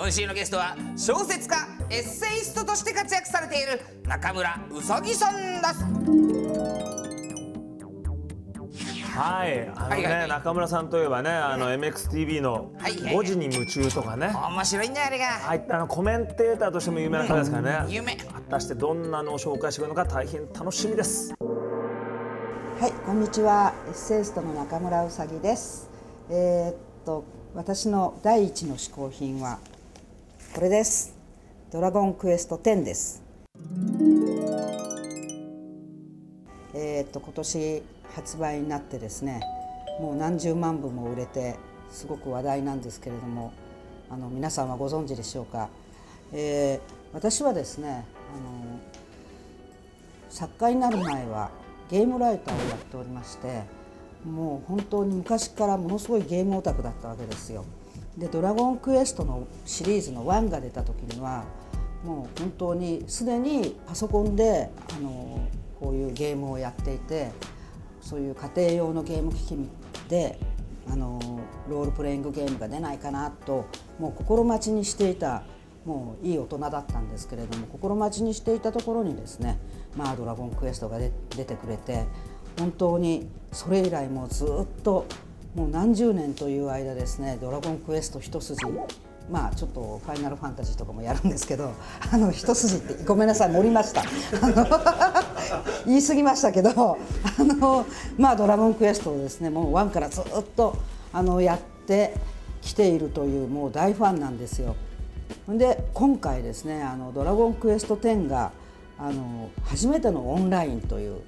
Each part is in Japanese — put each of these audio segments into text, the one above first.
今週のゲストは小説家エッセイストとして活躍されている中村うさぎさんです。はいあのね、はいはい。はい中村さんといえばねあの MXTV のはいはい。5時に夢中とかね、面白いんだよあれが。ああいったあのコメンテーターとしても有名な方ですからね、夢。果たしてどんなのを紹介してくれるのか大変楽しみです。はい、こんにちは。エッセイストの中村うさぎです。えーっと私の第一の嗜好品はこれです。ドラゴンクエスト10です。えーっと今年発売になってですね、もう何十万部も売れてすごく話題なんですけれども、あの皆さんはご存知でしょうか。えー私はですね、あの作家になる前はゲームライターをやっておりましてもう本当に昔からものすごいゲームオタクだったわけですよ。で「ドラゴンクエスト」のシリーズの1が出た時にはもう本当にすでにパソコンであのこういうゲームをやっていてそういう家庭用のゲーム機器であのロールプレイングゲームが出ないかなともう心待ちにしていたもういい大人だったんですけれども心待ちにしていたところにですね「まあ、ドラゴンクエスト」が出てくれて本当にそれ以来もうずっともう何十年という間ですね「ドラゴンクエスト」一筋まあちょっと「ファイナルファンタジー」とかもやるんですけど あの一筋ってごめんなさい盛りました。あの 言い過ぎましたけどあのまあ「ドラゴンクエスト」をですねもう1からずっとあのやってきているというもう大ファンなんですよ。で今回ですね「あのドラゴンクエスト10が」あの初めてのオンラインという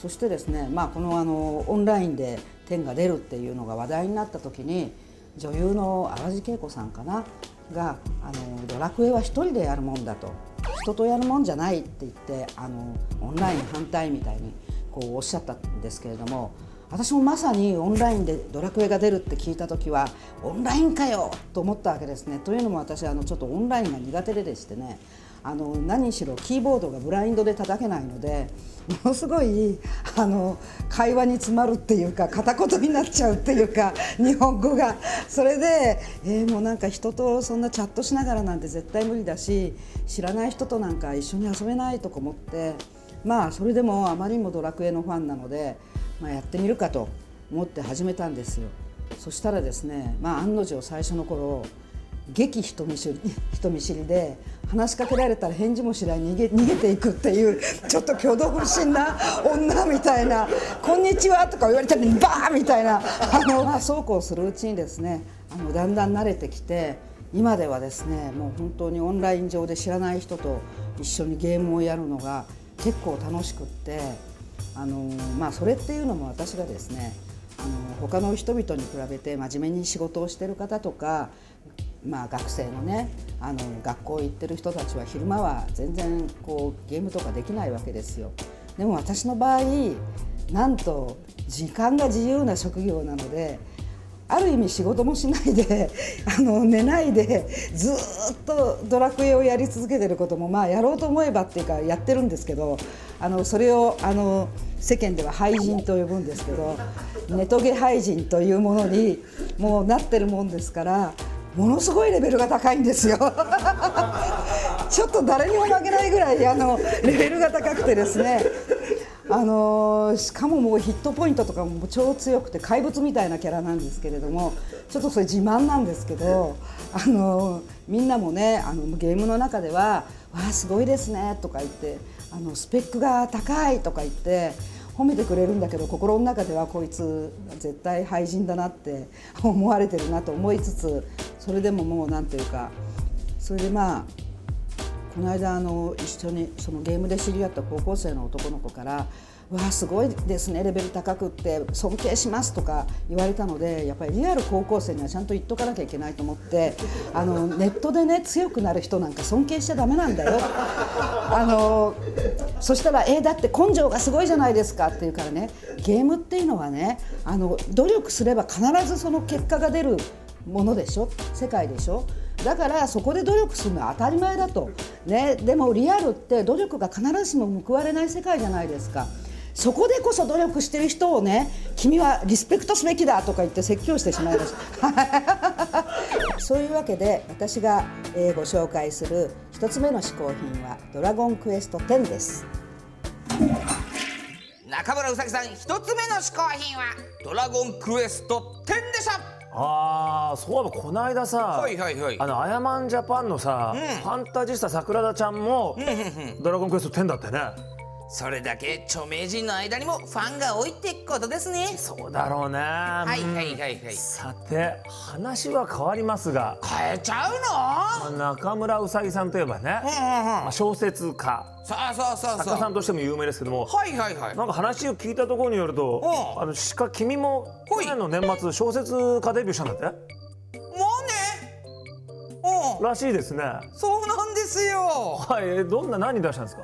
そしてですね、まあ、このあのオンラインで10が出るっていうのが話題になった時に女優の淡路恵子さんかながあの「ドラクエは一人でやるもんだ」と「人とやるもんじゃない」って言ってあのオンライン反対みたいにこうおっしゃったんですけれども私もまさにオンラインで「ドラクエ」が出るって聞いた時はオンラインかよと思ったわけですね。というのも私あのちょっとオンラインが苦手ででしてねあの何しろキーボードがブラインドで叩けないのでものすごいあの会話に詰まるっていうか片言になっちゃうっていうか日本語がそれで、えーもうなんか人とそんなチャットしながらなんて絶対無理だし知らない人となんか一緒に遊べないとか思ってまあそれでもあまりにもドラクエのファンなので、まあ、やってみるかと思って始めたんですよ。そしたらですね、まあ、案の定最初の頃激人見知り人見知りで話しかけられたら返事もしない。逃げ逃げていくっていうちょっと挙動不審な。女みたいな「こんにちは」とか言われたらバーみたいな。あの、まあ、そうこうするうちにですねあのだんだん慣れてきて今ではですねもう本当にオンライン上で知らない人と一緒にゲームをやるのが結構楽しくってあの、まあ、それっていうのも私がですねあの他の人々に比べて真面目に仕事をしてる方とか、まあ、学生のねあの学校行ってる人たちは昼間は全然こうゲームとかできないわけですよ。でも私の場合なんと時間が自由な職業なのである意味仕事もしないで あの寝ないでずっとドラクエをやり続けてることもまあやろうと思えばっていうかやってるんですけどあのそれをあの世間では廃人と呼ぶんですけどネトゲ廃人というものにもうなってるもんですからものすごいレベルが高いんですよ。ちょっと誰にも負けないぐらいあのレベルが高くてですねあのしかももうヒットポイントとかも超強くて怪物みたいなキャラなんですけれどもちょっとそれ自慢なんですけど、あのみんなもねあのゲームの中では「わあすごいですね」とか言ってあの「スペックが高い」とか言って褒めてくれるんだけど心の中ではこいつ絶対廃人だなって思われてるなと思いつつそれでももうなんていうかそれでまあこの間あの一緒にそのゲームで知り合った高校生の男の子から「わあすごいですねレベル高くって尊敬します」とか言われたのでやっぱりリアル高校生にはちゃんと言っとかなきゃいけないと思ってあのネットでね強くなる人なんか尊敬しちゃダメなんだよ。あのそしたら「えーだって根性がすごいじゃないですか」って言うからねゲームっていうのはねあの努力すれば必ずその結果が出るものでしょ？世界でしょ？だからそこで努力するのは当たり前だと、ね、でもリアルって努力が必ずしも報われない世界じゃないですか。そこでこそ努力してる人をね君はリスペクトすべきだとか言って説教してしまいました そういうわけで私がえご紹介する一つ目の嗜好品はドラゴンクエスト10です。中村うさぎさん一つ目の嗜好品はドラゴンクエスト10でした。ああそういえばこの間さ、はいはいはい。あのアヤマンジャパンのさ、うん。ファンタジスタ桜田ちゃんも、ドラゴンクエスト10だったよねそれだけ著名人の間にもファンが多いってことですね。そうだろうねはいはいはいはい。さて話は変わりますが、変えちゃうの？まあ中村うさぎさんといえばね、まあ、小説家。そうそうそう。作家さんとしても有名ですけども。はいはいはい。なんか話を聞いたところによるとうん。あのしか君も去年の年末小説家デビューしたんだって？もうね。うん。らしいですね。そうなんですよ。はい。えどんな何出したんですか？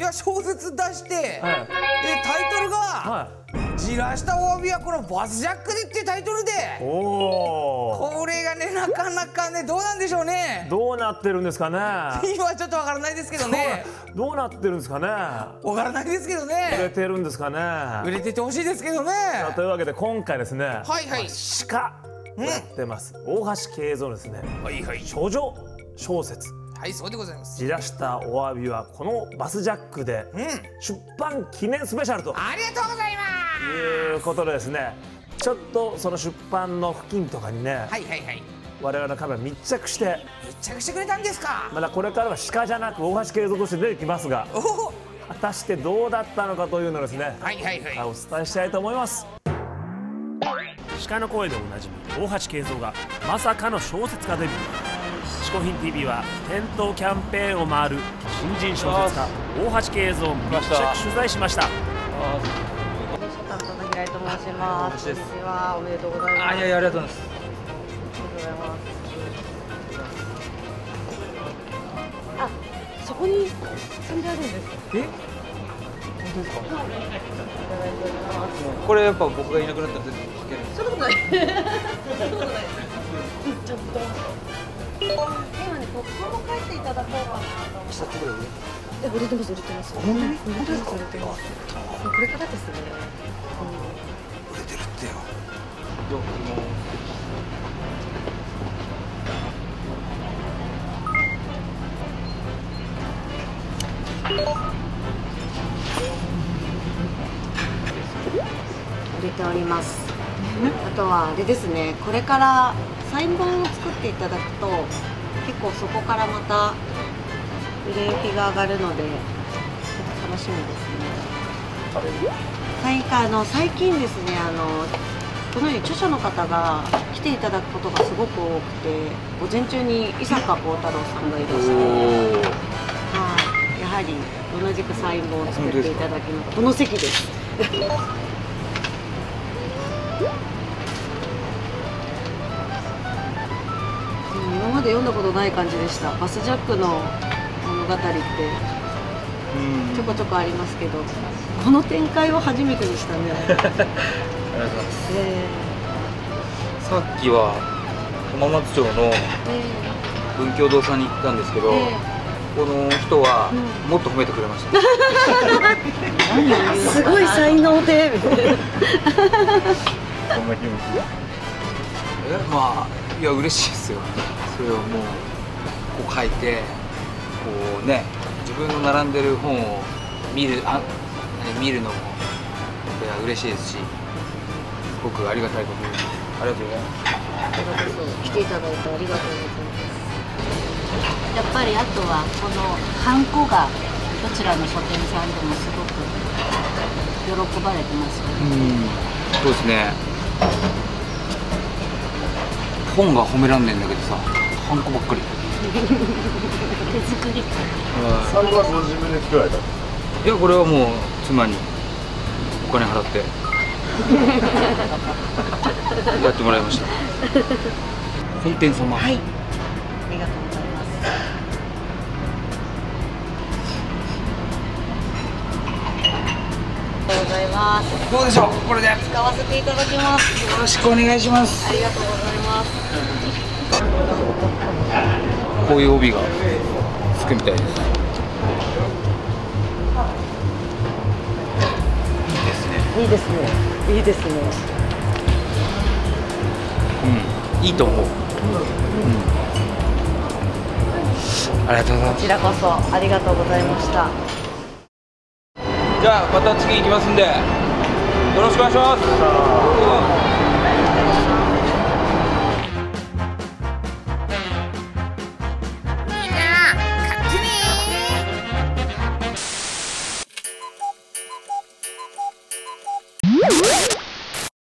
いや小説出して、はい。えタイトルがは「じらしたお詫びはこのバスジャックで」っていうタイトルでこれがねなかなかねどうなんでしょうね。どうなってるんですかね。今はちょっとわからないですけどね。どうなってるんですかね。わからないですけど売れねてるんですかね。売れててほしいですけどね。というわけで今回ですねはいはい。まあ鹿うんやってます。大橋慶三のですね。はいはい。処女小説はいそうでございます。じらしたお詫びはこのバスジャックでうん。出版記念スペシャルとありがとうございまいうことでですねちょっとその出版の付近とかにね、すはいはいはい。我々のカメラ密着して密着してくれたんですか？まだこれからは鹿じゃなく大橋慶三として出てきますが果たしてどうだったのかというのをですね、はいはいはい。お伝えしたいと思います。鹿の声でおなじみ大橋慶三がまさかの小説家デビュー「嗜好品 TV」は店頭キャンペーンを回る新人小説家大橋慶三を密着取材しました担当の平井と申します。こんにちは。おめでとうございます。あ、いやいや、ありがとうございます。ありがとうございます。あ、そこに積んであるんです。え、いただいております。これやっぱ僕がいなくなったら全部かける。そんなことない。そんなことない。うんちょっと。今ね、ポップも書いていただこうかなと思って。下ってくれるえ、売れてます、売れてます。本当に。本当です、売れてます。これからですね。売れてるってよ。どうも。売れております。あとはあれですね、これからサイン本を作っていただくと結構そこからまた売れ行きが上がるのでちょっと楽しみですね。最あの最近ですねあのこのように著者の方が来ていただくことがすごく多くて午前中に伊坂幸太郎さんがいらして、はい、やはり同じくサイン本を作っていただきますこの席です。まで読んだことない感じでした。バスジャックの物語って。うん。ちょこちょこありますけど。この展開は初めてでしたね。ありがとうございます。えさっきは浜松町のえ文教堂さんに行ったんですけど、えこの人はうん。もっと褒めてくれました。え すごい才能で。みたいなえ、まあいや嬉しいですよ。それをもうこう書いて、こうね自分の並んでる本を見るあ何見るのもいや嬉しいですし、すごくありがたいことです。ありがとうございます。来ていただいてありがとうございますやっぱりあとはこのハンコがどちらの書店さんでもすごく喜ばれてますよねうん、そうですね。本が褒めらんねえんだけどさ、ハンコばっかり。最後はご自分で作られたいやこれはもう妻にお金払って。やってもらいました。本店様。はい。ありがとうございます。ありがとうございますどうでしょう？これで。よ使わせていただきます。ろしくお願いします。ありがとうございますこういう帯がつくみたいです。いいですね。いいですね。うんいいと思う、うん。ありがとう。ございますこちらこそありがとうございました。じゃあまた次行きますんでよろしくお願いします。